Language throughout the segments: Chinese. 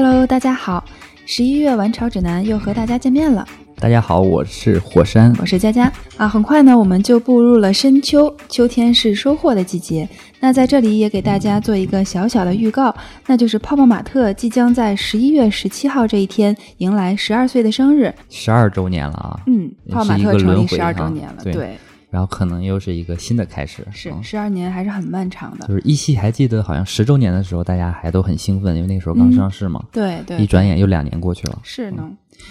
Hello，大家好，十一月玩潮指南又和大家见面了。大家好，我是火山，我是佳佳啊。很快呢，我们就步入了深秋，秋天是收获的季节。那在这里也给大家做一个小小的预告，那就是泡泡玛特即将在十一月十七号这一天迎来十二岁的生日，十二周年了啊。嗯，泡泡玛特成立十二周年了，对。然后可能又是一个新的开始，是十二年还是很漫长的。就是依稀还记得，好像十周年的时候，大家还都很兴奋，因为那时候刚上市嘛。对对。一转眼又两年过去了。是呢。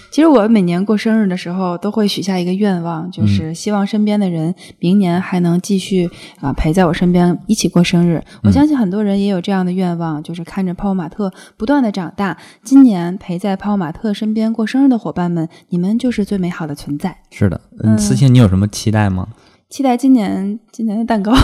其实我每年过生日的时候，都会许下一个愿望，就是希望身边的人明年还能继续啊陪在我身边一起过生日。我相信很多人也有这样的愿望，就是看着泡泡玛特不断的长大。今年陪在泡泡玛特身边过生日的伙伴们，你们就是最美好的存在。是的，嗯，思清，你有什么期待吗？期待今年今年的蛋糕。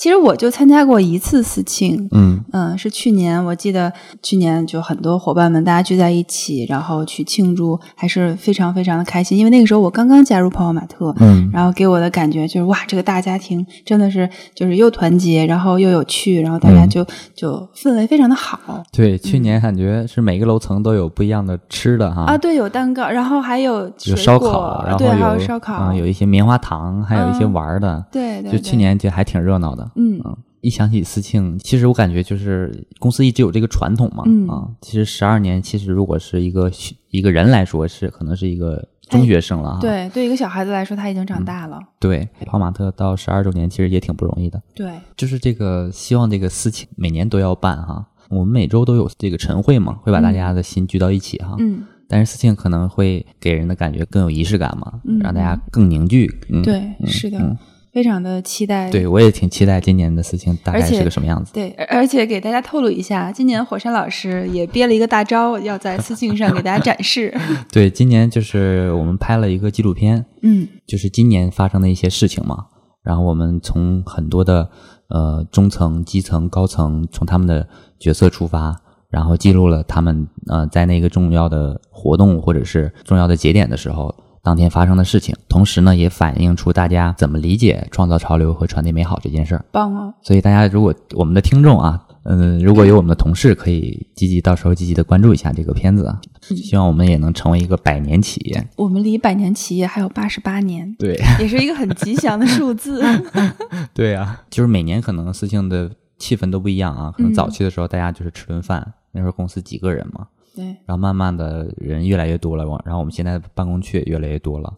其实我就参加过一次四庆，嗯嗯，是去年，我记得去年就很多伙伴们大家聚在一起，然后去庆祝，还是非常非常的开心。因为那个时候我刚刚加入泡泡玛特，嗯，然后给我的感觉就是哇，这个大家庭真的是就是又团结，然后又有趣，然后大家就就氛围非常的好。对，去年感觉是每个楼层都有不一样的吃的哈啊，对，有蛋糕，然后还有有烧烤，然后还有烧烤，有一些棉花糖，还有一些玩的，对，就去年就还挺热闹的。嗯一想起思庆，其实我感觉就是公司一直有这个传统嘛，啊，其实十二年，其实如果是一个一个人来说，是可能是一个中学生了，对，对一个小孩子来说，他已经长大了。对，跑马特到十二周年，其实也挺不容易的。对，就是这个希望这个思庆每年都要办哈，我们每周都有这个晨会嘛，会把大家的心聚到一起哈。嗯，但是思庆可能会给人的感觉更有仪式感嘛，让大家更凝聚。嗯对，是的。非常的期待，对我也挺期待今年的事情大概是个什么样子。对，而且给大家透露一下，今年火山老师也憋了一个大招，要在私信上给大家展示。对，今年就是我们拍了一个纪录片，嗯，就是今年发生的一些事情嘛。然后我们从很多的呃中层、基层、高层，从他们的角色出发，然后记录了他们呃在那个重要的活动或者是重要的节点的时候。当天发生的事情，同时呢，也反映出大家怎么理解创造潮流和传递美好这件事儿。棒啊！所以大家如果我们的听众啊，嗯，如果有我们的同事，可以积极到时候积极的关注一下这个片子啊。希望我们也能成为一个百年企业。我们离百年企业还有八十八年，对，也是一个很吉祥的数字。对啊，就是每年可能事情的气氛都不一样啊。可能早期的时候大家就是吃顿饭，那时候公司几个人嘛。对，然后慢慢的人越来越多了，然后我们现在办公区也越来越多了，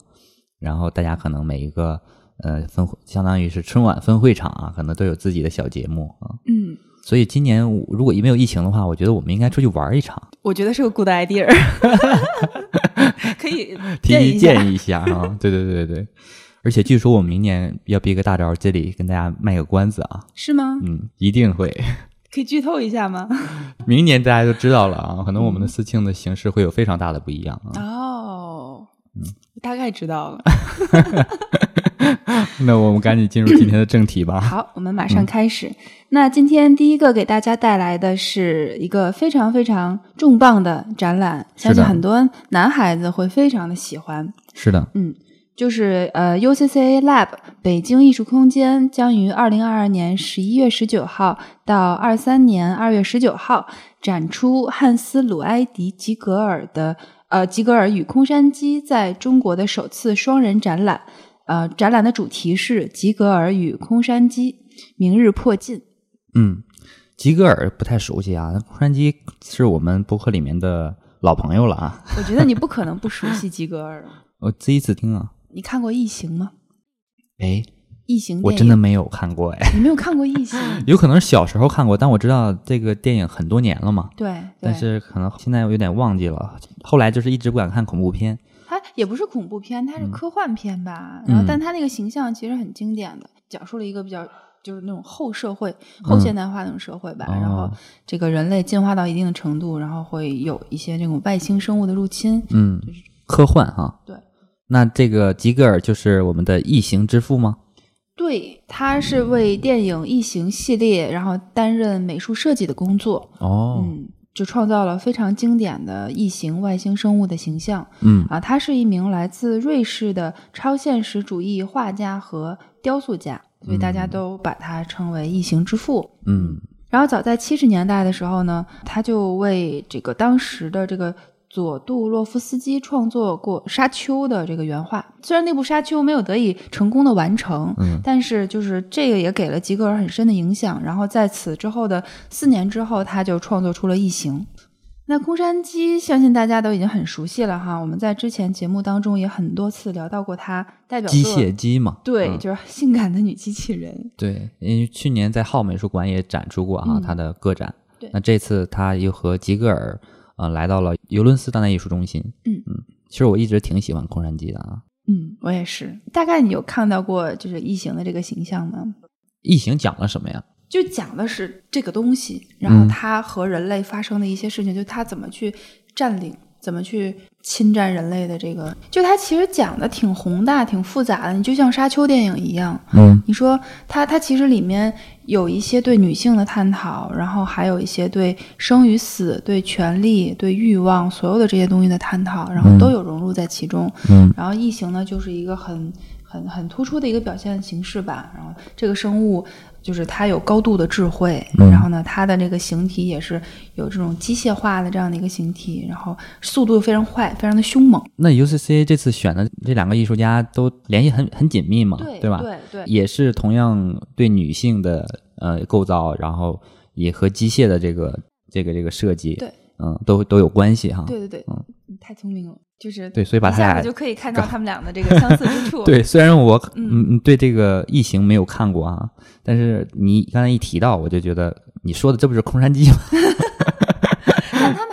然后大家可能每一个呃分相当于是春晚分会场啊，可能都有自己的小节目啊。嗯，所以今年如果没有疫情的话，我觉得我们应该出去玩一场。我觉得是个 good idea，可以 提建议一下啊。对对对对对，而且据说我们明年要憋个大招，这里跟大家卖个关子啊。是吗？嗯，一定会。可以剧透一下吗？明年大家就知道了啊，可能我们的私庆的形式会有非常大的不一样啊。哦，嗯，大概知道了。那我们赶紧进入今天的正题吧。好，我们马上开始。那今天第一个给大家带来的是一个非常非常重磅的展览，相信很多男孩子会非常的喜欢。是的，嗯。就是呃，UCCA Lab 北京艺术空间将于二零二二年十一月十九号到二三年二月十九号展出汉斯·鲁埃迪·吉格尔的呃吉格尔与空山鸡在中国的首次双人展览。呃，展览的主题是吉格尔与空山鸡，明日破近。嗯，吉格尔不太熟悉啊，空山鸡是我们博客里面的老朋友了啊。我觉得你不可能不熟悉吉格尔。我第一次听啊。你看过《异形》吗？哎，《异形》我真的没有看过哎。你没有看过《异形》？有可能是小时候看过，但我知道这个电影很多年了嘛。对。但是可能现在我有点忘记了。后来就是一直不敢看恐怖片。它也不是恐怖片，它是科幻片吧？然后，但它那个形象其实很经典的，讲述了一个比较就是那种后社会、后现代化那种社会吧。然后，这个人类进化到一定的程度，然后会有一些这种外星生物的入侵。嗯，就是科幻哈。对。那这个吉格尔就是我们的异形之父吗？对，他是为电影《异形》系列，然后担任美术设计的工作。哦，嗯，就创造了非常经典的异形外星生物的形象。嗯啊，他是一名来自瑞士的超现实主义画家和雕塑家，所以大家都把他称为异形之父。嗯，然后早在七十年代的时候呢，他就为这个当时的这个佐杜洛夫斯基创作过《沙丘》的这个原画。虽然那部《沙丘》没有得以成功的完成，嗯但是就是这个也给了吉格尔很深的影响。然后在此之后的四年之后，他就创作出了《异形》。那空山鸡，相信大家都已经很熟悉了哈。我们在之前节目当中也很多次聊到过它代表机械姬嘛，对，嗯就是性感的女机器人。对，因为去年在浩美术馆也展出过哈、嗯他的个展。对那这次他又和吉格尔呃来到了尤伦斯当代艺术中心。嗯嗯，其实我一直挺喜欢空山鸡的啊。嗯，我也是。大概你有看到过就是异形的这个形象吗？异形讲了什么呀？就讲的是这个东西，然后嗯它和人类发生的一些事情，就它怎么去占领，怎么去侵占人类的这个，就它其实讲的挺宏大、挺复杂的。你就像沙丘电影一样，嗯你说它它其实里面有一些对女性的探讨，然后还有一些对生与死、对权力、对欲望所有的这些东西的探讨，然后嗯都有融入在其中。嗯然后异形呢，就是一个很很很突出的一个表现形式吧。然后这个生物就是它有高度的智慧，嗯然后呢，它的这个形体也是有这种机械化的这样的一个形体，然后速度非常快，非常的凶猛。那 UCCA 这次选的这两个艺术家都联系很很紧密嘛，吧？对对也是同样对女性的呃构造，然后也和机械的这个这个这个设计，对，嗯，都都有关系哈。对对对，嗯你太聪明了，就是对所以把他俩就可以看到他们俩的这个相似之处。对，虽然我嗯嗯嗯对这个异形没有看过啊，但是你刚才一提到，我就觉得你说的这不是空山鸡吗？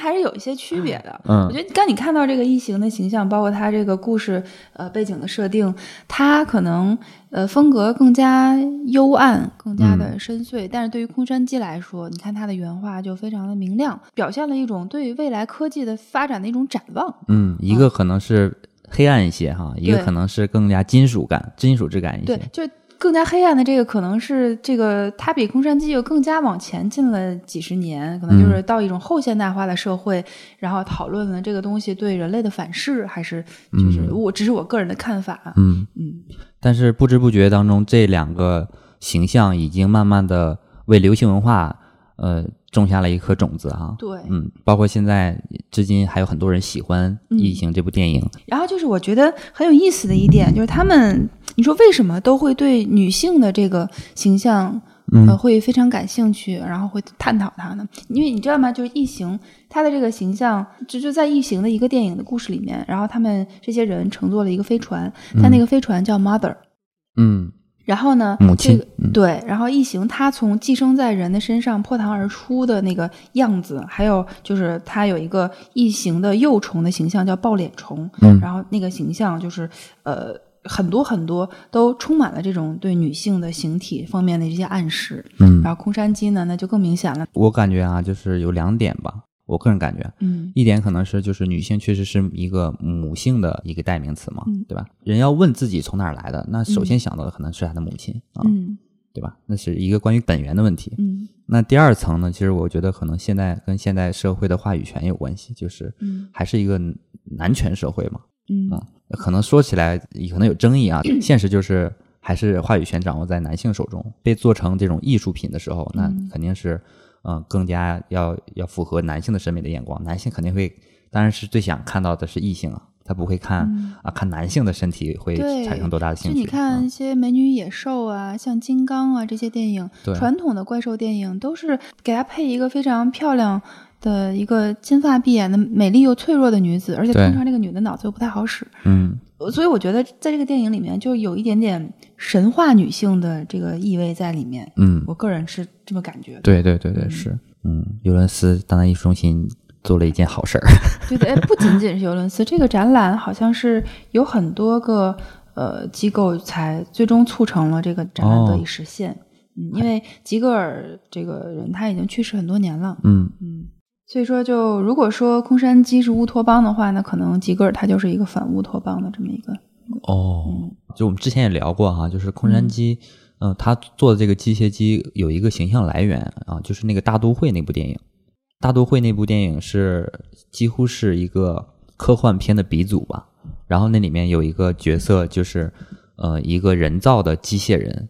还是有一些区别的。嗯我觉得刚你看到这个异形的形象，包括它这个故事呃背景的设定，它可能呃风格更加幽暗，更加的嗯深邃。但是对于空山鸡来说，你看它的原画就非常的明亮，表现了一种对未来科技的发展的一种展望。嗯，一个可能是黑暗一些哈，一个可能是更加金属感、金属质感一对些。，就更加黑暗的这个，可能是这个它比空山鸡又更加往前进了几十年，可能嗯就是到一种后现代化的社会，然后讨论了这个东西对人类的反噬，还是就是我只是我个人的看法。嗯，嗯，但是不知不觉当中，这两个形象已经慢慢的为流行文化呃种下了一颗种子哈。对。嗯，包括现在至今还有很多人喜欢《嗯异形》这部电影。然后就是我觉得很有意思的一点，就是他们，你说为什么都会对女性的这个形象，嗯呃，会非常感兴趣，然后会探讨它呢？因为你知道吗？就是异形，它的这个形象，就就在异形的一个电影的故事里面，然后他们这些人乘坐了一个飞船，但那个飞船叫 Mother，、嗯然后呢，母亲这个嗯对，然后异形它从寄生在人的身上破膛而出的那个样子，还有就是它有一个异形的幼虫的形象叫抱脸虫，嗯然后那个形象就是呃很多很多都充满了这种对女性的形体方面的这些暗示。嗯，然后空山鸡呢，那就更明显了。我感觉啊，就是有两点吧，我个人感觉，嗯一点可能是就是女性确实是一个母性的一个代名词嘛，嗯对吧？人要问自己从哪儿来的，那首先想到的可能是他的母亲啊，嗯对吧？那是一个关于本源的问题。嗯那第二层呢，其实我觉得可能现在跟现代社会的话语权有关系，就是嗯还是一个男权社会嘛，嗯啊，可能说起来可能有争议啊，现实就是还是话语权掌握在男性手中。被做成这种艺术品的时候，那嗯肯定是，嗯、更加要要符合男性的审美的眼光。男性肯定会，当然是最想看到的是异性啊，他不会看、嗯啊看男性的身体会产生多大的兴趣。你看一些美女野兽啊，像金刚啊这些电影，传统的怪兽电影都是给他配一个非常漂亮的一个金发碧眼的美丽又脆弱的女子，而且通常这个女的脑子又不太好使，嗯。所以我觉得在这个电影里面就有一点点神话女性的这个意味在里面。嗯，我个人是这么感觉的。对对对对是，嗯，尤伦斯当代艺术中心做了一件好事儿。对的，哎，不仅仅是尤伦斯，这个展览好像是有很多个呃机构才最终促成了这个展览得以实现。嗯，因为吉格尔这个人他已经去世很多年了，嗯。嗯，所以说就如果说空山鸡是乌托邦的话，那可能吉格尔他就是一个反乌托邦的这么一个，哦，嗯就我们之前也聊过哈，就是空山鸡，嗯、他做的这个机械鸡有一个形象来源啊，就是那个大都会那部电影。大都会那部电影是几乎是一个科幻片的鼻祖吧。然后那里面有一个角色就是呃一个人造的机械人，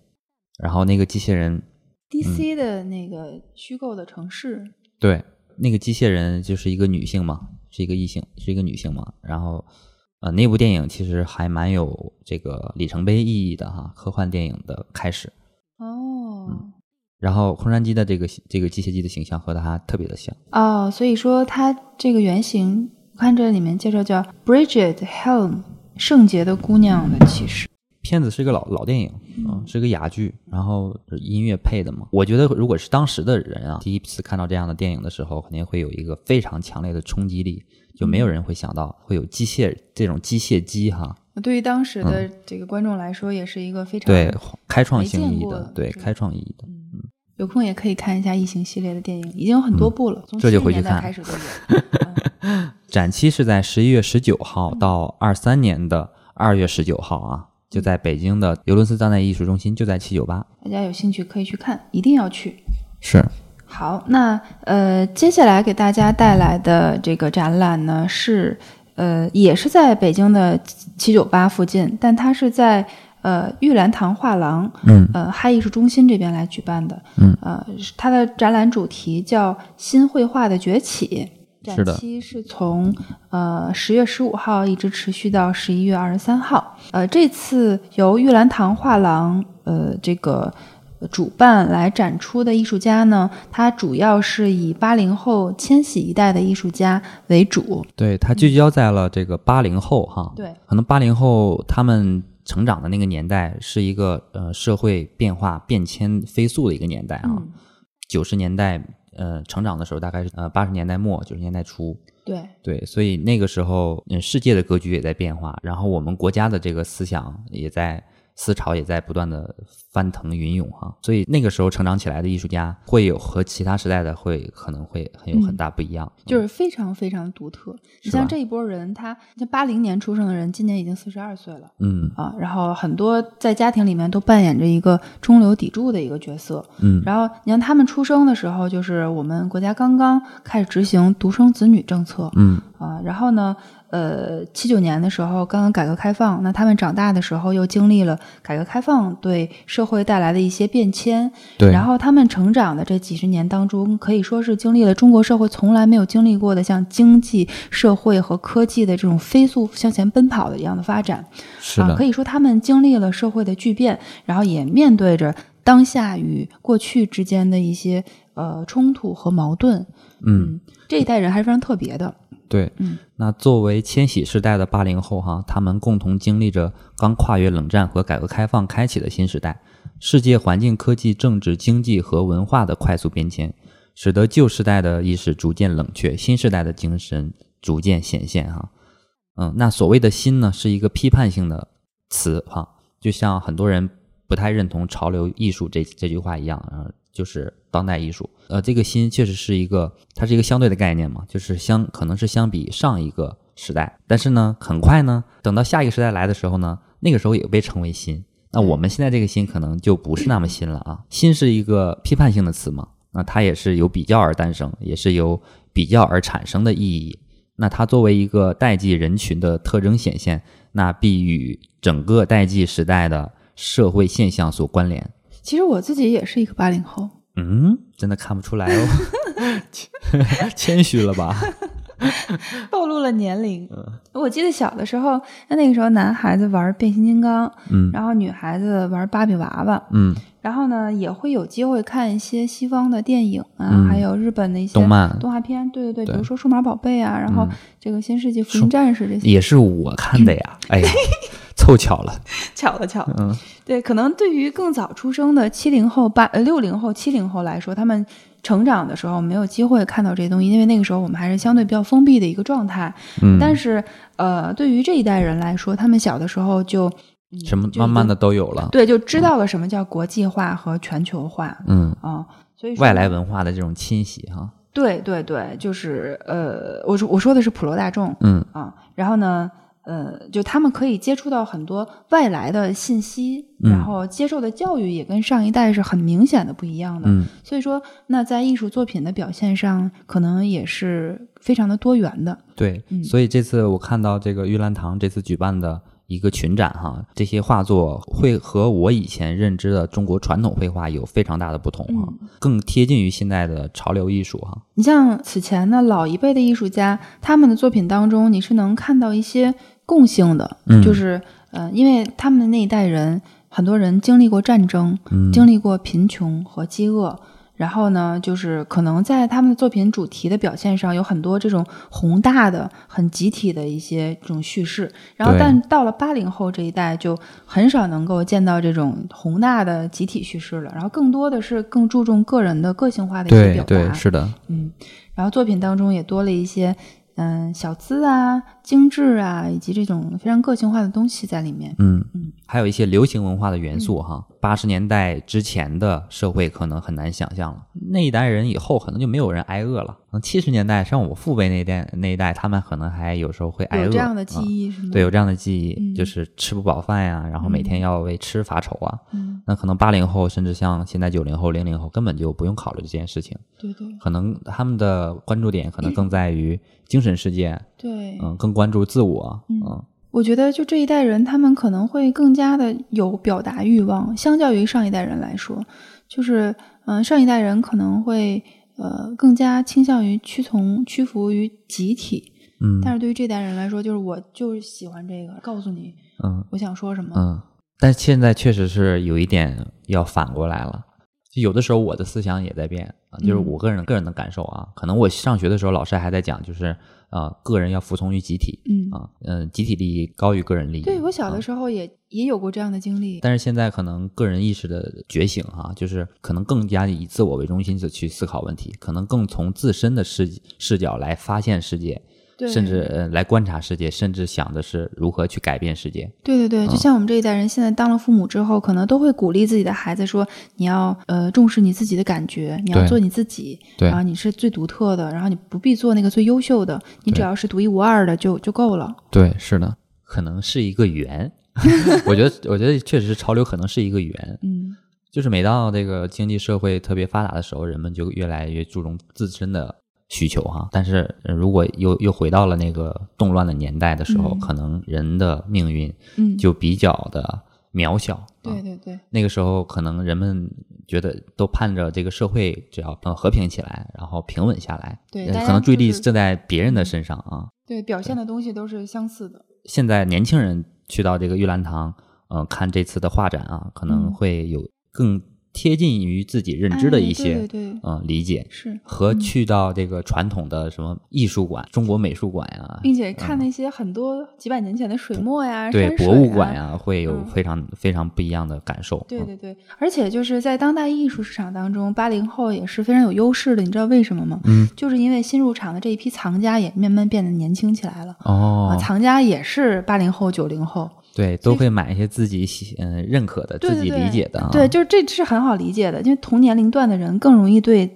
然后那个机械人 DC 的那个虚构的城市，对，那个机械人就是一个女性嘛，是一个异性，是一个女性嘛。然后，呃，那部电影其实还蛮有这个里程碑意义的哈，科幻电影的开始。哦，然后空山鸡的这个这个机械姬的形象和它特别的像。哦，所以说它这个原型，我看这里面介绍叫 Bridget Helm，圣洁的姑娘的骑士。片子是一个老老电影，嗯，是个哑剧，然后音乐配的嘛。我觉得如果是当时的人啊，第一次看到这样的电影的时候，肯定会有一个非常强烈的冲击力，就没有人会想到会有机械这种机械机哈。对于当时的这个观众来说，也是一个非常对开创性意义的，对开创意义的。嗯有空也可以看一下《异形》系列的电影，已经有很多部了，从这就回去看开始都有。嗯展期是在十一月十九号到二三年的二月十九号啊，就在北京的尤伦斯当代艺术中心，就在七九八。大家有兴趣可以去看，一定要去。是，好，那呃，接下来给大家带来的这个展览呢，是呃，也是在北京的七九八附近，但它是在呃玉兰堂画廊，嗯呃嗨艺术中心这边来举办的，嗯，呃，它的展览主题叫“新绘画的崛起”，展是的期是从呃十月十五号一直持续到十一月二十三号。呃，这次由玉兰堂画廊呃这个主办来展出的艺术家呢，他主要是以八零后千禧一代的艺术家为主。对，他聚焦在了这个八零后哈，对，可能八零后他们成长的那个年代是一个呃社会变化变迁飞速的一个年代啊。嗯，九十年代呃成长的时候大概是呃八十年代末九十年代初，对，对，所以那个时候嗯世界的格局也在变化，然后我们国家的这个思想也在思潮也在不断的翻腾云涌哈，所以那个时候成长起来的艺术家会有和其他时代的会可能会很有很大不一样，就是非常非常独特。你像这一波人，他像八零年出生的人，今年已经四十二岁了。嗯啊，然后很多在家庭里面都扮演着一个中流砥柱的一个角色。嗯然后你看他们出生的时候，就是我们国家刚刚开始执行独生子女政策嗯啊。然后呢，呃，七九年的时候刚刚改革开放，那他们长大的时候又经历了改革开放对社会带来的一些变迁。对，然后他们成长的这几十年当中，可以说是经历了中国社会从来没有经历过的像经济社会和科技的这种飞速向前奔跑的一样的发展。啊，是的可，以说他们经历了社会的巨变，然后也面对着当下与过去之间的一些呃冲突和矛盾。嗯。这一代人还是非常特别的。对，嗯，那作为千禧世代的八零后哈，他们共同经历着刚跨越冷战和改革开放开启的新时代，世界环境、科技、政治、经济和文化的快速变迁，使得旧时代的意识逐渐冷却，新时代的精神逐渐显现哈。嗯，那所谓的新呢，是一个批判性的词哈，就像很多人不太认同潮流艺术这这句话一样，呃，就是当代艺术。呃，这个新确实是一个，它是一个相对的概念嘛，就是相可能是相比上一个时代，但是呢，很快呢，等到下一个时代来的时候呢，那个时候也被称为新。那我们现在这个新可能就不是那么新了啊，新是一个批判性的词嘛，那它也是由比较而诞生，也是由比较而产生的意义。那它作为一个代际人群的特征显现，那必与整个代际时代的社会现象所关联。其实我自己也是一个八零后，嗯，真的看不出来哦，谦虚了吧？暴露了年龄。我记得小的时候，那那个时候男孩子玩变形金刚，嗯然后女孩子玩芭比娃娃，嗯，然后呢也会有机会看一些西方的电影啊，嗯还有日本的一些动漫动画片，对对对，对比如说《数码宝贝》啊，然后嗯这个《新世纪福音战士》这些，也是我看的呀。哎呀，凑巧了。巧了巧了，嗯对，可能对于更早出生的七零后、八呃六零后、七零后来说，他们成长的时候没有机会看到这些东西，因为那个时候我们还是相对比较封闭的一个状态。嗯，但是呃，对于这一代人来说，他们小的时候就嗯什么慢慢的都有了。对，就知道了什么叫国际化和全球化嗯，啊、所以外来文化的这种侵袭哈。对对对，就是呃，我说我说的是普罗大众嗯啊，然后呢，呃，就他们可以接触到很多外来的信息，嗯然后接受的教育也跟上一代是很明显的不一样的。嗯所以说，那在艺术作品的表现上，可能也是非常的多元的。对，嗯所以这次我看到这个玉兰堂这次举办的一个群展哈，这些画作会和我以前认知的中国传统绘画有非常大的不同哈，更贴近于现在的潮流艺术哈。你像此前的老一辈的艺术家，他们的作品当中，你是能看到一些共性的，就是呃，因为他们的那一代人，很多人经历过战争，经历过贫穷和饥饿。然后呢，就是可能在他们的作品主题的表现上，有很多这种宏大的、很集体的一些这种叙事。然后，但到了八零后这一代，就很少能够见到这种宏大的集体叙事了。然后，更多的是更注重个人的个性化的一些表达。对对，是的。嗯，然后作品当中也多了一些。嗯，小资啊，精致啊，以及这种非常个性化的东西在里面。嗯嗯，还有一些流行文化的元素哈。八十年代之前的社会可能很难想象了，那一代人以后可能就没有人挨饿了。嗯，七十年代像我父辈那一代那一代，他们可能还有时候会挨饿。有这样的记忆是吗？对，有这样的记忆，就是吃不饱饭呀，然后每天要为吃发愁啊。嗯，那可能八零后，甚至像现在九零后、零零后，根本就不用考虑这件事情。对对。可能他们的关注点可能更在于。精神世界，对，嗯，更关注自我，嗯，我觉得就这一代人，他们可能会更加的有表达欲望，相较于上一代人来说，就是，嗯，上一代人可能会，呃，更加倾向于屈从、屈服于集体，嗯，但是对于这代人来说，就是我就是喜欢这个，告诉你，嗯，我想说什么，嗯，但现在确实是有一点要反过来了。就有的时候我的思想也在变啊，就是我个人个人的感受啊，可能我上学的时候老师还在讲，就是呃个人要服从于集体，嗯啊嗯集体利益高于个人利益。对我小的时候也也有过这样的经历，但是现在可能个人意识的觉醒哈，就是可能更加以自我为中心的去思考问题，可能更从自身的视视角来发现世界。甚至呃来观察世界，甚至想的是如何去改变世界。对对对，就像我们这一代人，现在当了父母之后，可能都会鼓励自己的孩子说：“你要呃重视你自己的感觉，你要做你自己，然后你是最独特的，然后你不必做那个最优秀的，你只要是独一无二的就就够了。”对，是的，可能是一个圆。我觉得，我觉得确实是潮流，可能是一个圆。嗯，就是每到这个经济社会特别发达的时候，人们就越来越注重自身的。需求哈，但是如果又又回到了那个动乱的年代的时候，可能人的命运就比较的渺小。对对对，那个时候可能人们觉得都盼着这个社会只要和平起来，然后平稳下来。对，可能注意力正在别人的身上啊。对，表现的东西都是相似的。现在年轻人去到这个玉兰堂，嗯，看这次的画展啊，可能会有更。贴近于自己认知的一些，嗯，理解是和去到这个传统的什么艺术馆、中国美术馆呀，并且看那些很多几百年前的水墨呀、对博物馆呀，会有非常非常不一样的感受。对对对，而且就是在当代艺术市场当中，八零后也是非常有优势的。你知道为什么吗？嗯，就是因为新入场的这一批藏家也慢慢变得年轻起来了。哦，藏家也是八零后、九零后。对，都会买一些自己喜嗯认可的、自己理解的。啊对，就是这是很好理解的，因为同年龄段的人更容易对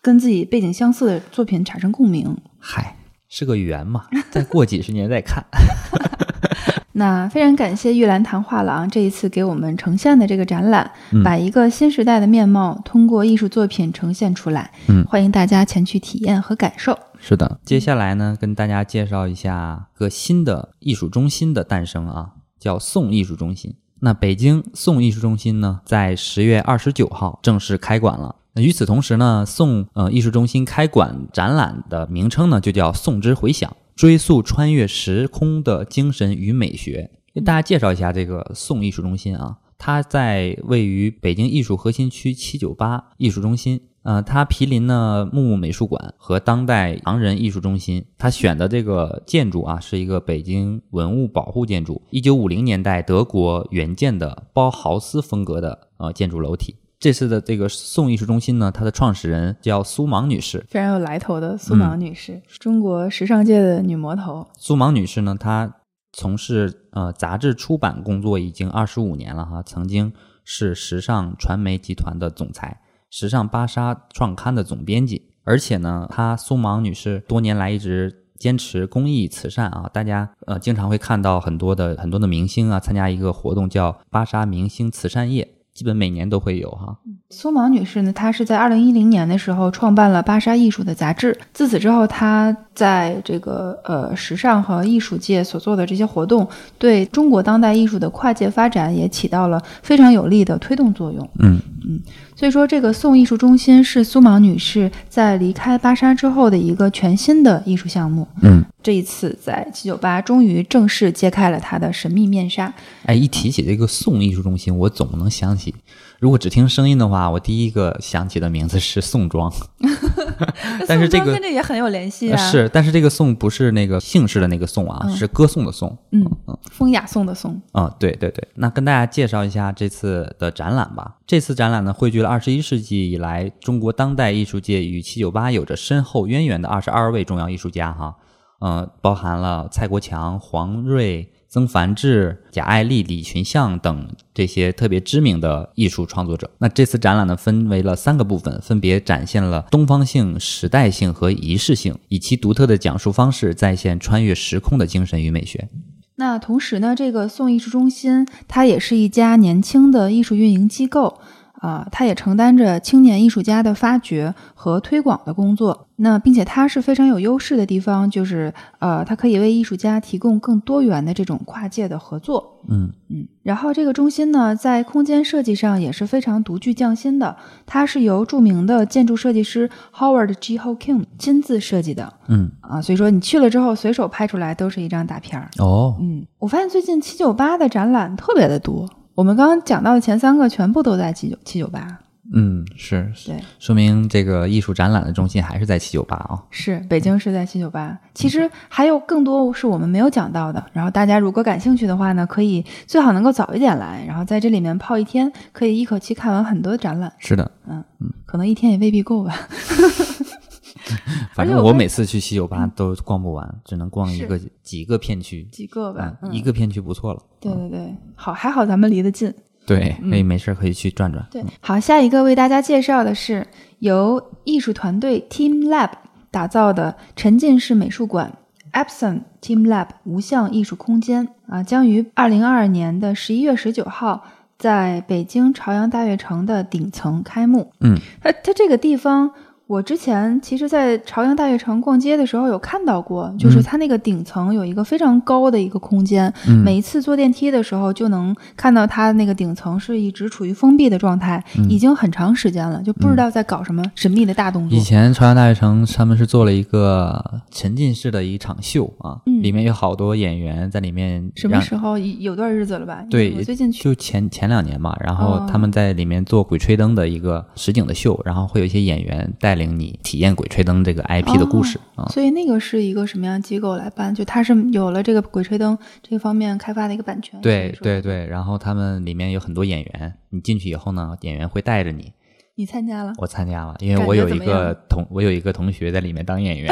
跟自己背景相似的作品产生共鸣。嗨，是个缘嘛，再过几十年再看。那非常感谢玉兰堂画廊这一次给我们呈现的这个展览，把一个新时代的面貌通过艺术作品呈现出来。嗯，欢迎大家前去体验和感受。是的，接下来呢，跟大家介绍一下个新的艺术中心的诞生啊。叫宋艺术中心。那北京宋艺术中心呢，在十月二十九号正式开馆了。那与此同时呢，宋呃艺术中心开馆展览的名称呢，就叫“宋之回响”，追溯穿越时空的精神与美学。给大家介绍一下这个宋艺术中心啊，它在位于北京艺术核心区七九八艺术中心。呃，它毗邻呢木木美术馆和当代唐人艺术中心。它选的这个建筑啊，是一个北京文物保护建筑，一九五零年代德国原建的包豪斯风格的呃建筑楼体。这次的这个宋艺术中心呢，它的创始人叫苏芒女士，非常有来头的苏芒女士，中国时尚界的女魔头。苏芒女士呢，她从事呃杂志出版工作已经二十五年了哈，曾经是时尚传媒集团的总裁。时尚芭莎创刊的总编辑，而且呢，她苏芒女士多年来一直坚持公益慈善啊，大家呃经常会看到很多的很多的明星啊参加一个活动叫芭莎明星慈善夜，基本每年都会有哈。苏芒女士呢，她是在二零一零年的时候创办了芭莎艺术的杂志。自此之后，她在这个呃时尚和艺术界所做的这些活动，对中国当代艺术的跨界发展也起到了非常有力的推动作用。嗯嗯，所以说这个宋艺术中心是苏芒女士在离开芭莎之后的一个全新的艺术项目。嗯，这一次在七九八终于正式揭开了它的神秘面纱。哎，一提起这个宋艺术中心，我总能想起，如果只听声音的话，我第一个想起的名字是宋庄。但是这个跟这也很有联系啊。是，但是这个宋不是那个姓氏的那个宋啊，嗯是歌颂的颂。嗯嗯风雅颂的颂。嗯、对对对，那跟大家介绍一下这次的展览吧。这次展览呢，汇聚了二十一世纪以来中国当代艺术界与七九八有着深厚渊源的二十二位重要艺术家哈，呃，包含了蔡国强、黄瑞、曾梵志、贾爱丽、李群相等这些特别知名的艺术创作者。那这次展览呢，分为了三个部分，分别展现了东方性、时代性和仪式性，以其独特的讲述方式，再现穿越时空的精神与美学。那同时呢，这个宋艺术中心它也是一家年轻的艺术运营机构啊、它也承担着青年艺术家的发掘和推广的工作。那并且它是非常有优势的地方，就是呃，它可以为艺术家提供更多元的这种跨界的合作。嗯嗯，然后这个中心呢，在空间设计上也是非常独具匠心的，它是由著名的建筑设计师 Howard G. Ho Kim 亲自设计的嗯，啊，所以说你去了之后，随手拍出来都是一张大片儿。哦，嗯，我发现最近七九八的展览特别的多。我们刚刚讲到的前三个全部都在七九七九八，嗯，是，对，说明这个艺术展览的中心还是在七九八啊。是北京是在七九八。其实还有更多是我们没有讲到的。然后大家如果感兴趣的话呢，可以最好能够早一点来，然后在这里面泡一天，可以一口气看完很多展览。是的，嗯嗯可能一天也未必够吧。反正我每次去七九吧都逛不完，只能逛一个几个片区，几个吧，一个片区不错了。对对对，好，还好咱们离得近。对，嗯可以没事儿可以去转转。对，好，下一个为大家介绍的是由艺术团队 Team Lab 打造的沉浸式美术馆 Epson Team Lab 无相艺术空间啊，将于二零二二年的十一月十九号在北京朝阳大悦城的顶层开幕。嗯，它它这个地方。我之前其实，在朝阳大悦城逛街的时候有看到过，就是它那个顶层有一个非常高的一个空间，嗯。每一次坐电梯的时候就能看到它那个顶层是一直处于封闭的状态，嗯。已经很长时间了，就不知道在搞什么神秘的大动作。以前朝阳大悦城他们是做了一个沉浸式的一场秀啊，嗯。里面有好多演员在里面什么时候？有段日子了吧？对我最近去就前前两年嘛，然后哦他们在里面做鬼吹灯的一个实景的秀，然后会有一些演员带领你体验鬼吹灯这个 IP 的故事啊。所以那个是一个什么样的机构来办？就它是有了这个鬼吹灯这方面开发的一个版权。对对对，然后他们里面有很多演员，你进去以后呢，演员会带着你。你参加了？我参加了，因为我有一个同我有一个同学在里面当演员，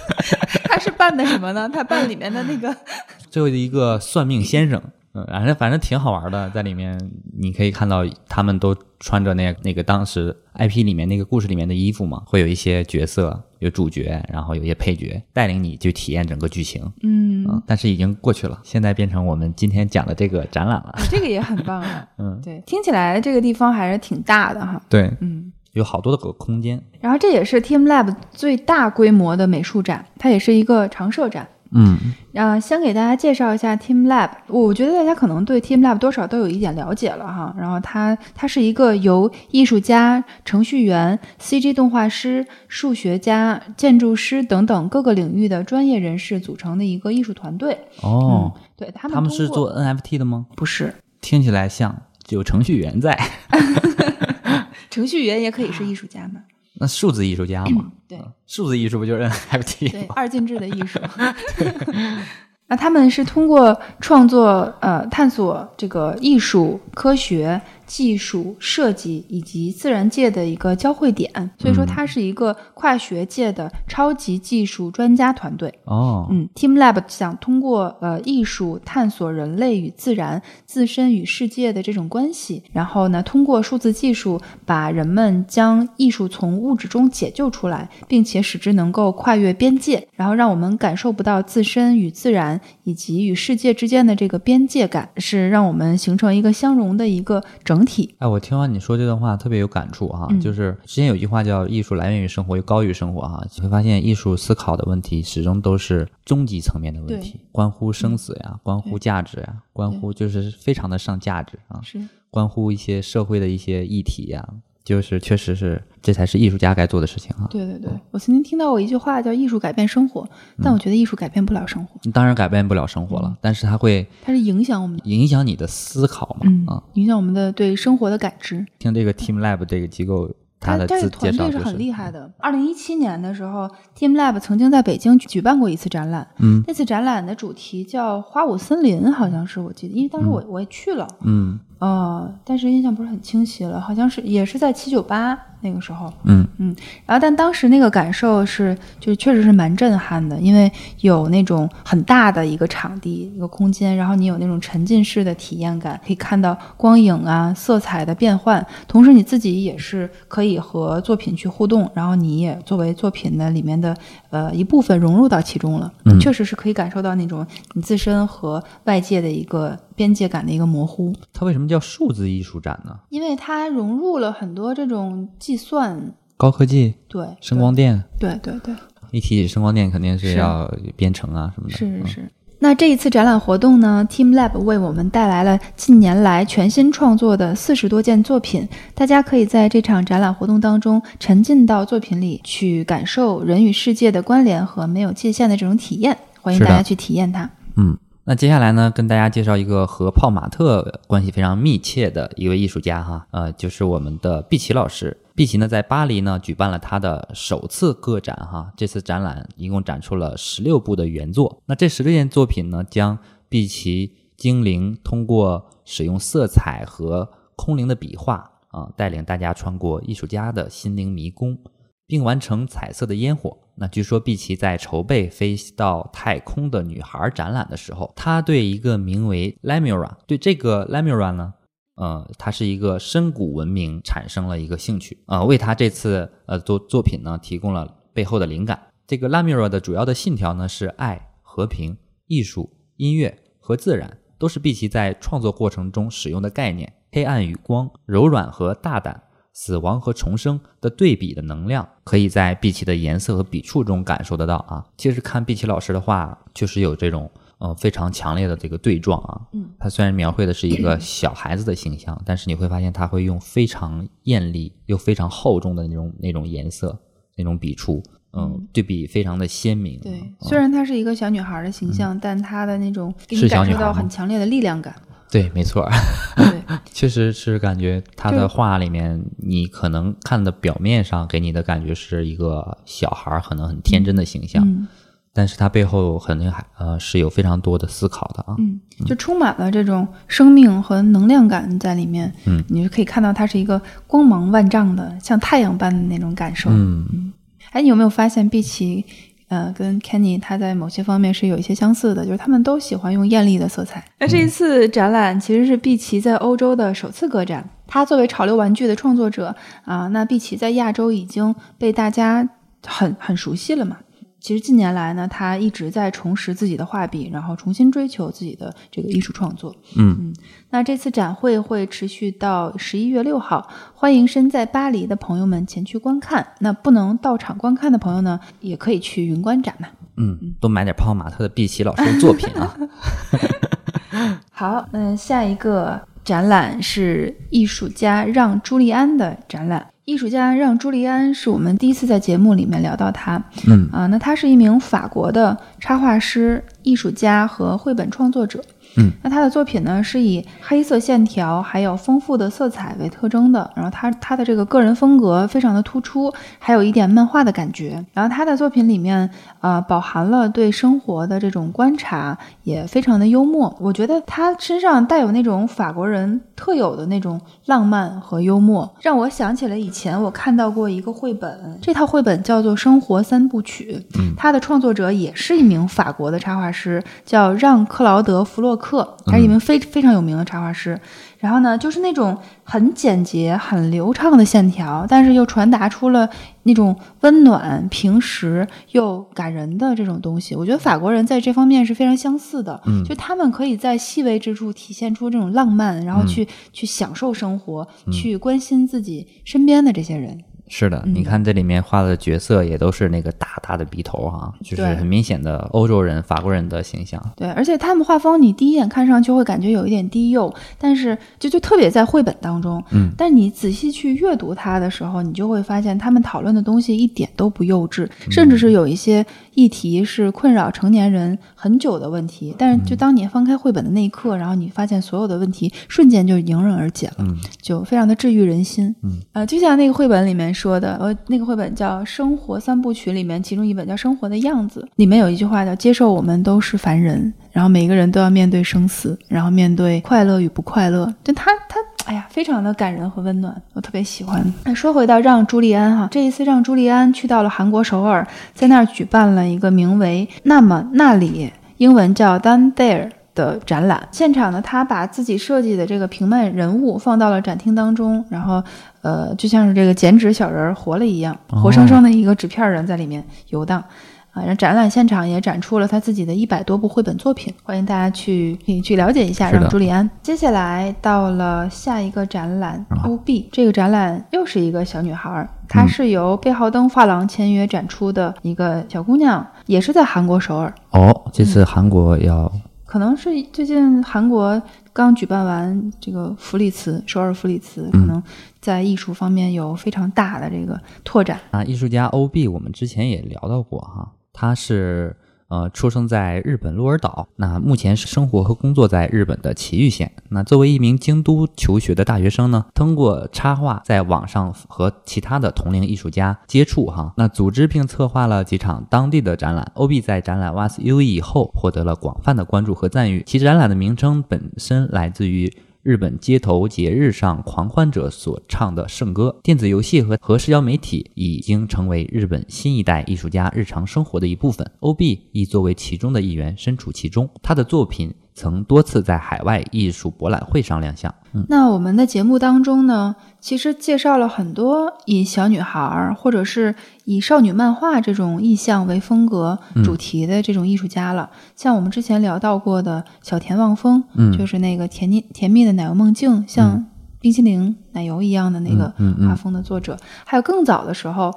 他是办的什么呢？他办里面的那个 最后一个算命先生，嗯，反正反正挺好玩的，在里面你可以看到他们都穿着那那个当时 IP 里面那个故事里面的衣服嘛，会有一些角色，有主角，然后有一些配角带领你去体验整个剧情，嗯，嗯，但是已经过去了，现在变成我们今天讲的这个展览了，哦这个也很棒啊。嗯，对，听起来这个地方还是挺大的哈。对，嗯，有好多的个空间，然后这也是 Team Lab 最大规模的美术展，它也是一个常设展。嗯啊、先给大家介绍一下 Team Lab，我觉得大家可能对 Team Lab 多少都有一点了解了哈。然后它它是一个由艺术家、程序员、CG 动画师、数学家、建筑师等等各个领域的专业人士组成的一个艺术团队。哦，对他们，他们是做 NFT 的吗？不是听起来像有程序员在，程序员也可以是艺术家嘛？那数字艺术家嘛，对。数字艺术不就是 NFT 对？二进制的艺术。那他们是通过创作、呃探索这个艺术、科学、技术、设计以及自然界的一个交汇点，所以说它是一个跨学界的超级技术专家团队。哦，嗯，Team Lab 想通过呃艺术探索人类与自然、自身与世界的这种关系，然后呢，通过数字技术把人们将艺术从物质中解救出来，并且使之能够跨越边界，然后让我们感受不到自身与自然以及与世界之间的这个边界感，是让我们形成一个相融的一个整整体。哎，我听完你说这段话特别有感触哈，嗯就是之前有句话叫“艺术来源于生活，又高于生活”哈，你会发现艺术思考的问题始终都是终极层面的问题，关乎生死呀，关乎价值呀，关乎就是非常的上价值啊，是，关乎一些社会的一些议题呀，就是确实是这才是艺术家该做的事情啊。对对对，我曾经听到过一句话叫“艺术改变生活”，但我觉得艺术改变不了生活，当然改变不了生活了，但是它会它是影响我们，影响你的思考嘛嗯啊。，影响我们的对生活的感知。听这个 Team Lab 这个机构，它的但是自介绍就是团队很厉害的。二零一七年的时候，Team Lab 曾经在北京举办过一次展览，嗯那次展览的主题叫“花舞森林”，好像是我记得，因为当时我、我也去了，嗯呃，但是印象不是很清晰了，好像是也是在七九八那个时候，嗯。嗯，然后但当时那个感受是，就确实是蛮震撼的，因为有那种很大的一个场地、一个空间，然后你有那种沉浸式的体验感，可以看到光影啊、色彩的变换，同时你自己也是可以和作品去互动，然后你也作为作品的里面的呃一部分融入到其中了，嗯。确实是可以感受到那种你自身和外界的一个边界感的一个模糊。它为什么叫数字艺术展呢？因为它融入了很多这种计算，高科技、对声光电，对对对，一提起声光电，肯定是是要编程啊什么的。嗯是是是。那这一次展览活动呢，Team Lab 为我们带来了近年来全新创作的四十多件作品，大家可以在这场展览活动当中沉浸到作品里，去感受人与世界的关联和没有界限的这种体验。欢迎大家去体验它。嗯，那接下来呢，跟大家介绍一个和泡玛特关系非常密切的一位艺术家哈，呃，就是我们的毕奇老师。毕奇呢，在巴黎呢举办了他的首次个展哈，这次展览一共展出了十六部的原作。那这十六件作品呢，将毕奇精灵通过使用色彩和空灵的笔画啊，带领大家穿过艺术家的心灵迷宫。并完成彩色的烟火。那据说毕奇在筹备飞到太空的女孩展览的时候，他对一个名为 Lemura，对这个 Lemura 呢，呃，它是一个深古文明产生了一个兴趣，呃，为他这次呃作作品呢提供了背后的灵感。这个 Lemura 的主要的信条呢是爱、和平、艺术、音乐和自然，都是毕奇在创作过程中使用的概念。黑暗与光，柔软和大胆，死亡和重生的对比的能量，可以在碧琪的颜色和笔触中感受得到啊。其实看碧琪老师的画，确实有这种呃非常强烈的这个对撞啊。嗯，他虽然描绘的是一个小孩子的形象，但是你会发现他会用非常艳丽又非常厚重的那种那种颜色、那种笔触，嗯，对比非常的鲜明。对，嗯虽然她是一个小女孩的形象，但她的那种给你感受到很强烈的力量感。对，没错儿。对，确实是感觉他的画里面，你可能看的表面上给你的感觉是一个小孩儿可能很天真的形象，嗯但是他背后肯定还呃是有非常多的思考的啊。嗯，就充满了这种生命和能量感在里面。嗯，你就可以看到他是一个光芒万丈的，像太阳般的那种感受。嗯，哎，你有没有发现毕奇，呃，跟 Kenny 他在某些方面是有一些相似的，就是他们都喜欢用艳丽的色彩。那这一次展览其实是碧琪在欧洲的首次个展。他作为潮流玩具的创作者啊、那碧琪在亚洲已经被大家很很熟悉了嘛。其实近年来呢，他一直在重拾自己的画笔，然后重新追求自己的这个艺术创作。嗯嗯那这次展会会持续到十一月六号，欢迎身在巴黎的朋友们前去观看。那不能到场观看的朋友呢，也可以去云观展嘛。嗯，多买点泡玛特的碧琪老师的作品啊。好，那下一个展览是艺术家让朱利安的展览。艺术家让朱利安是我们第一次在节目里面聊到他，嗯啊，那他是一名法国的插画师、艺术家和绘本创作者。嗯，那他的作品呢是以黑色线条还有丰富的色彩为特征的，然后他他的这个个人风格非常的突出，还有一点漫画的感觉。然后他的作品里面呃饱含了对生活的这种观察，也非常的幽默。我觉得他身上带有那种法国人特有的那种浪漫和幽默，让我想起了以前我看到过一个绘本，这套绘本叫做《生活三部曲》，嗯它的创作者也是一名法国的插画师，叫让·克劳德·弗洛克，他是一名非非常有名的插画师。然后呢，就是那种很简洁、很流畅的线条，但是又传达出了那种温暖、平实又感人的这种东西。我觉得法国人在这方面是非常相似的，嗯就他们可以在细微之处体现出这种浪漫，然后去、去享受生活，去关心自己身边的这些人。是的，嗯。你看这里面画的角色也都是那个大大的鼻头哈、就是很明显的欧洲人、法国人的形象。对，而且他们画风，你第一眼看上去会感觉有一点低幼，但是就就特别在绘本当中，嗯，但你仔细去阅读它的时候，你就会发现他们讨论的东西一点都不幼稚，甚至是有一些议题是困扰成年人很久的问题，但是就当你翻开绘本的那一刻，然后你发现所有的问题瞬间就迎刃而解了，嗯。就非常的治愈人心。嗯，呃，就像那个绘本里面说的，呃，那个绘本叫《生活三部曲》里面，其中一本叫《生活的样子》，里面有一句话叫“接受我们都是凡人”，然后每个人都要面对生死，然后面对快乐与不快乐。就他他，哎呀，非常的感人和温暖，我特别喜欢。那说回到让朱利安哈，这一次让朱利安去到了韩国首尔，在那儿举办了一个名为“那么那里”，英文叫 “Down There”。的展览现场呢，他把自己设计的这个平面人物放到了展厅当中，然后呃，就像是这个剪纸小人儿活了一样，活生生的一个纸片人在里面游荡。啊，然后展览现场也展出了他自己的一百多部绘本作品，欢迎大家去可以去了解一下是的让朱利安。接下来到了下一个展览啊 OB，这个展览又是一个小女孩儿，她嗯是由贝浩登画廊签约展出的一个小姑娘，也是在韩国首尔。哦，这次韩国要可能是最近韩国刚举办完这个弗里茨首尔弗里茨，可嗯能在艺术方面有非常大的这个拓展。啊，艺术家 OB，我们之前也聊到过哈，他是呃出生在日本鹿儿岛，那目前是生活和工作在日本的埼玉县。那作为一名京都求学的大学生呢，通过插画在网上和其他的同龄艺术家接触哈，那组织并策划了几场当地的展览。OB 在展览 Was U 以后获得了广泛的关注和赞誉，其展览的名称本身来自于。日本街头节日上狂欢者所唱的圣歌，电子游戏和和社交媒体已经成为日本新一代艺术家日常生活的一部分。OB 亦作为其中的一员身处其中，他的作品曾多次在海外艺术博览会上亮相。嗯，那我们的节目当中呢，其实介绍了很多以小女孩儿或者是以少女漫画这种意象为风格嗯主题的这种艺术家了。像我们之前聊到过的小田望风，嗯就是那个甜蜜甜蜜的奶油梦境，像冰淇淋奶油一样的那个画风的作者，还有更早的时候。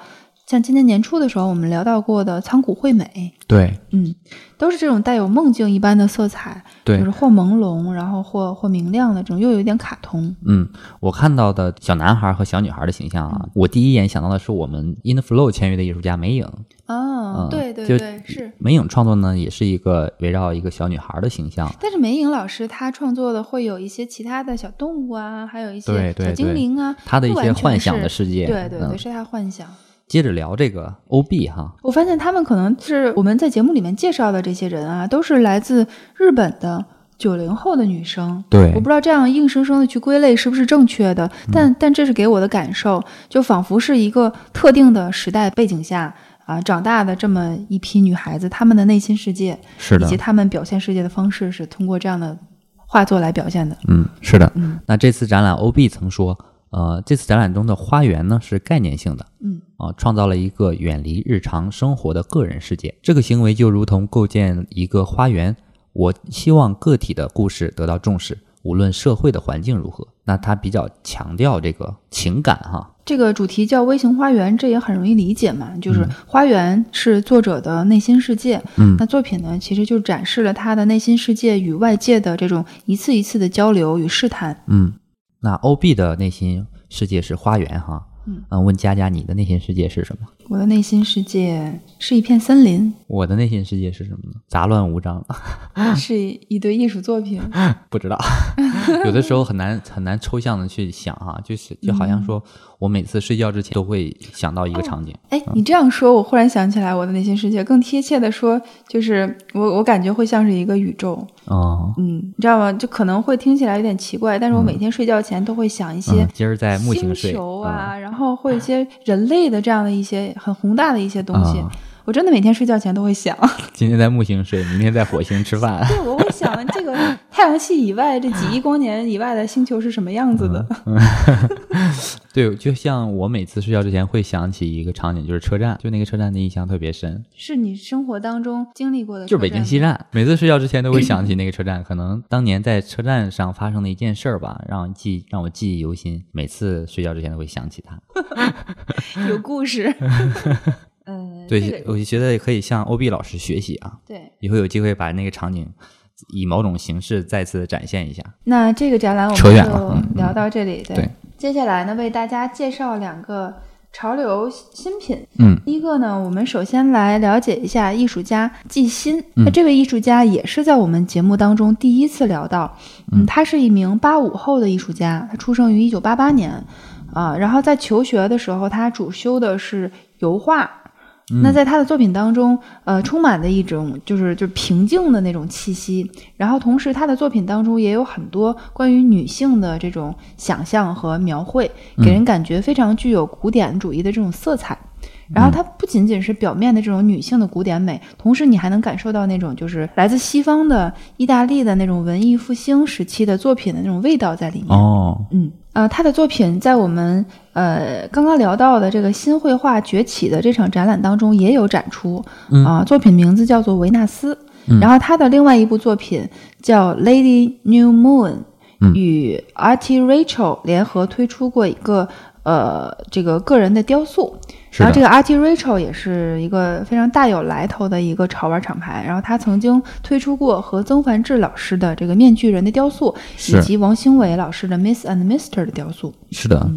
像今年年初的时候，我们聊到过的仓谷惠美，对嗯，都是这种带有梦境一般的色彩，对就是或朦胧，然后或或明亮的这种，又有一点卡通。嗯，我看到的小男孩和小女孩的形象啊，我第一眼想到的是我们 In the Flow 签约的艺术家梅影。哦，嗯对对对，是。梅影创作呢，也是一个围绕一个小女孩的形象。但是梅影老师他创作的会有一些其他的小动物啊，还有一些小精灵啊，他的一些幻想的世界对对对，嗯是他幻想。接着聊这个 OB 哈，我发现他们可能是我们在节目里面介绍的这些人啊，都是来自日本的九零后的女生。对我不知道这样硬生生的去归类是不是正确的，嗯但但这是给我的感受，就仿佛是一个特定的时代背景下啊长大的这么一批女孩子，她们的内心世界是的以及，她们表现世界的方式是通过这样的画作来表现的。嗯，是的。嗯那这次展览，OB 曾说，呃，这次展览中的花园呢是概念性的，嗯啊、创造了一个远离日常生活的个人世界。这个行为就如同构建一个花园。我希望个体的故事得到重视，无论社会的环境如何。那他比较强调这个情感哈，这个主题叫微型花园，这也很容易理解嘛，就是嗯花园是作者的内心世界，嗯那作品呢，其实就展示了他的内心世界与外界的这种一次一次的交流与试探。嗯，那 OB 的内心世界是花园哈。嗯呃问佳佳，你的内心世界是什么？我的内心世界是一片森林，我的内心世界是什么呢？杂乱无章，是一堆艺术作品。不知道。有的时候很难很难抽象的去想哈、就是就好像说我每次睡觉之前都会想到一个场景。哎，你这样说，我忽然想起来，我的内心世界更贴切的说，就是我我感觉会像是一个宇宙。哦，嗯，你知道吗？就可能会听起来有点奇怪，但是我每天睡觉前都会想一些嗯，今儿在木星星睡，球啊，然后会一些人类的这样的一些很宏大的一些东西。啊我真的每天睡觉前都会想，今天在木星睡，明天在火星吃饭。对，我会想 这个太阳系以外这几亿光年以外的星球是什么样子的。对，就像我每次睡觉之前会想起一个场景，就是车站，就那个车站的印象特别深。是你生活当中经历过的，就是北京西站。每次睡觉之前都会想起那个车站，可能当年在车站上发生的一件事儿吧，让记让我记忆犹新。每次睡觉之前都会想起它，有故事。嗯，对，我就觉得可以向欧 B 老师学习啊。对，以后有机会把那个场景以某种形式再次展现一下。那这个展览我们就聊到这里。对，接下来呢，为大家介绍两个潮流新品。嗯，第一个呢，我们首先来了解一下艺术家季新。那这位艺术家也是在我们节目当中第一次聊到。嗯，他是一名八五后的艺术家，他出生于一九八八年。啊，然后在求学的时候，他主修的是油画。那在他的作品当中，呃，充满的一种就是就是平静的那种气息。然后同时，他的作品当中也有很多关于女性的这种想象和描绘，给人感觉非常具有古典主义的这种色彩。然后它不仅仅是表面的这种女性的古典美，同时你还能感受到那种就是来自西方的意大利的那种文艺复兴时期的作品的那种味道在里面。哦，嗯，呃，他的作品在我们呃刚刚聊到的这个新绘画崛起的这场展览当中也有展出。啊，作品名字叫做维纳斯。然后他的另外一部作品叫 Lady New Moon，与 Artie Rachel 联合推出过一个呃这个个人的雕塑。然后这个 Artie Rachel 也是一个非常大有来头的一个潮玩厂牌，然后他曾经推出过和曾梵志老师的这个面具人的雕塑，以及王兴伟老师的 Miss and Mister 的雕塑。是的，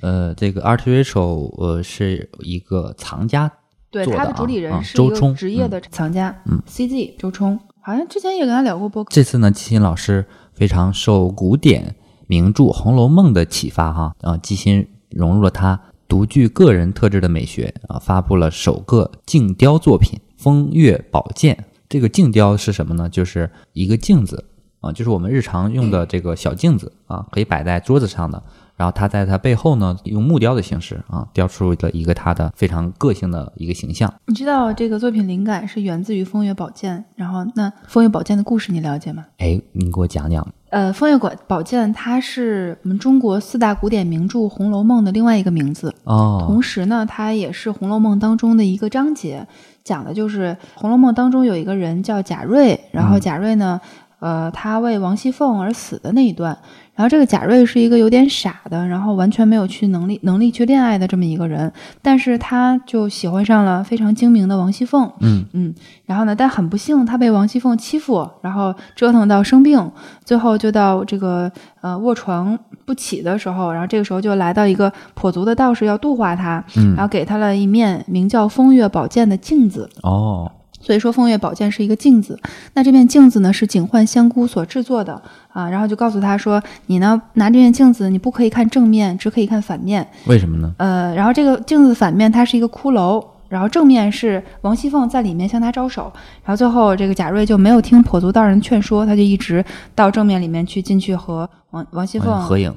呃，这个 Artie Rachel 呃是一个藏家，对他的主理人是周冲，职业的藏家，嗯，CZ 周冲，好像之前也跟他聊过播客。这次呢，季新老师非常受古典名著《红楼梦》的启发，哈啊，季新融入了他。独具个人特质的美学啊，发布了首个镜雕作品《风月宝鉴》。这个镜雕是什么呢？就是一个镜子啊，就是我们日常用的这个小镜子啊，可以摆在桌子上的。然后它在它背后呢，用木雕的形式啊，雕出了一个它的非常个性的一个形象。你知道这个作品灵感是源自于《风月宝鉴》，然后那《风月宝鉴》的故事你了解吗？哎，你给我讲讲。呃，《风月馆宝鉴》它是我们中国四大古典名著《红楼梦》的另外一个名字哦。同时呢，它也是《红楼梦》当中的一个章节，讲的就是《红楼梦》当中有一个人叫贾瑞，然后贾瑞呢，呃，他为王熙凤而死的那一段。然后这个贾瑞是一个有点傻的，然后完全没有去能力能力去恋爱的这么一个人，但是他就喜欢上了非常精明的王熙凤，嗯。嗯，然后呢，但很不幸他被王熙凤欺负，然后折腾到生病，最后就到这个呃卧床不起的时候，然后这个时候就来到一个跛足的道士要度化他，然后给他了一面名叫风月宝鉴的镜子，哦。所以说，风月宝鉴是一个镜子。那这面镜子呢，是警幻仙姑所制作的啊。然后就告诉他说：“你呢，拿这面镜子，你不可以看正面，只可以看反面。为什么呢？呃，然后这个镜子反面它是一个骷髅，然后正面是王熙凤在里面向他招手。然后最后这个贾瑞就没有听跛足道人劝说，他就一直到正面里面去进去和王王熙凤合影。”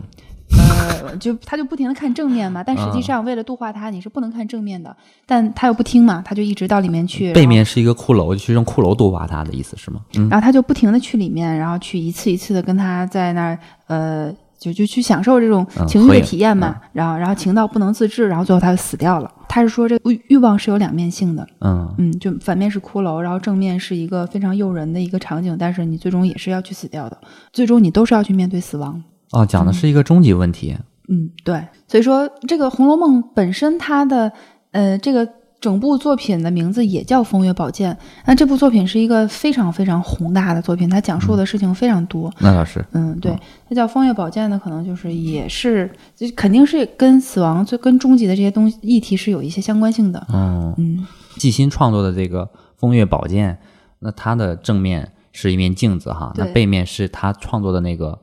呃，就他就不停的看正面嘛，但实际上为了度化他，你是不能看正面的。但他又不听嘛，他就一直到里面去。背面是一个骷髅，去用骷髅度化他的意思是吗？然后他就不停的去里面，然后去一次一次的跟他在那儿，呃，就就去享受这种情欲的体验嘛。然后然后情到不能自制，然后最后他就死掉了。他是说这欲欲望是有两面性的，嗯嗯，就反面是骷髅，然后正面是一个非常诱人的一个场景，但是你最终也是要去死掉的，最终你都是要去面对死亡。哦，讲的是一个终极问题。嗯，对，所以说这个《红楼梦》本身它的呃这个整部作品的名字也叫《风月宝鉴》，那这部作品是一个非常非常宏大的作品，它讲述的事情非常多。那倒是，嗯，对，它叫《风月宝鉴》呢，可能就是也是就肯定是跟死亡、就跟终极的这些东西议题是有一些相关性的。嗯嗯，季新创作的这个《风月宝鉴》，那它的正面是一面镜子哈，那背面是他创作的那个。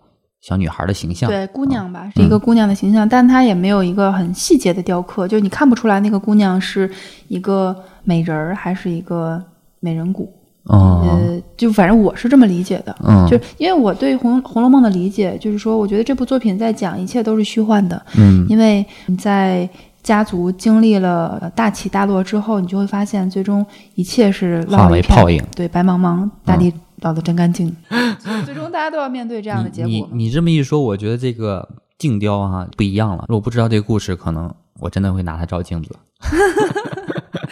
小女孩的形象，对姑娘吧，是一个姑娘的形象，但她也没有一个很细节的雕刻，就你看不出来那个姑娘是一个美人儿还是一个美人骨。呃，就反正我是这么理解的，嗯，就因为我对《红红楼梦》的理解，就是说，我觉得这部作品在讲一切都是虚幻的，嗯，因为你在。家族经历了大起大落之后，你就会发现，最终一切是化为泡影。对，白茫茫，大地捞得真干净。最终大家都要面对这样的结果。你你你这么一说，我觉得这个镜雕哈、不一样了。如果不知道这个故事，可能我真的会拿它照镜子。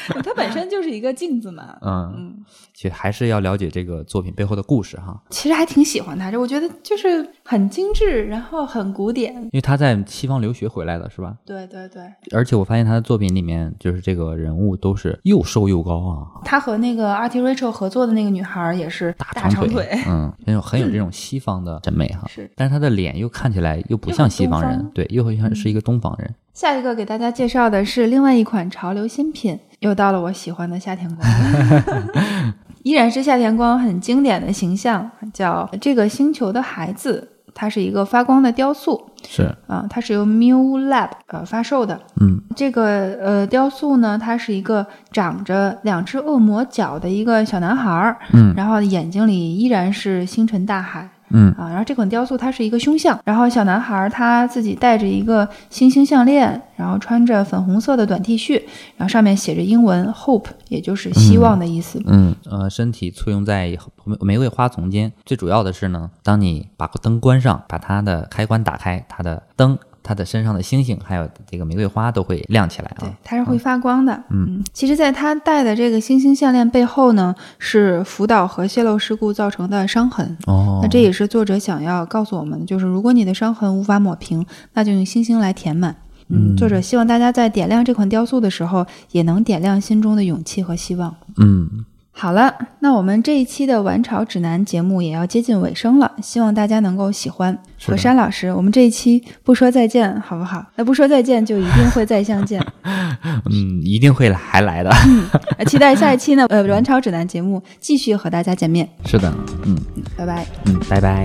它本身就是一个镜子嘛。嗯，嗯，其实还是要了解这个作品背后的故事哈，其实还挺喜欢他，这我觉得就是很精致，然后很古典。因为他在西方留学回来的是吧？对对对，而且我发现他的作品里面，就是这个人物都是又瘦又高啊，他和那个 Artie Rachel 合作的那个女孩儿也是大长长腿，嗯，很有很有这种西方的审美哈。是但是他的脸又看起来又不像西方人，对，又像是一个东方人。下一个给大家介绍的是另外一款潮流新品，又到了我喜欢的夏天光，依然是夏天光很经典的形象，叫这个星球的孩子，它是一个发光的雕塑。是，啊，它是由 Mew Lab 呃发售的。嗯。这个呃雕塑呢，它是一个长着两只恶魔角的一个小男孩儿，嗯。然后眼睛里依然是星辰大海。嗯啊，然后这款雕塑它是一个胸像，然后小男孩儿他自己戴着一个星星项链，然后穿着粉红色的短 T 恤，然后上面写着英文 hope，也就是希望的意思。嗯，呃，身体簇拥在玫玫瑰花丛间。最主要的是呢，当你把灯关上，把它的开关打开，它的灯、它的身上的星星，还有这个玫瑰花都会亮起来对啊。，它是会发光的。嗯其实，在他戴的这个星星项链背后呢，是福岛核泄漏事故造成的伤痕。哦，那这也是作者想要告诉我们的，就是如果你的伤痕无法抹平，那就用星星来填满。嗯，作者希望大家在点亮这款雕塑的时候，也能点亮心中的勇气和希望。嗯，好了，那我们这一期的晚潮指南节目也要接近尾声了，希望大家能够喜欢。是的火山老师，我们这一期不说再见，好不好？那不说再见，就一定会再相见。嗯，一定会还来的。呃期待下一期呢，呃，晚潮指南节目继续和大家见面，是的，嗯拜拜。嗯，拜拜。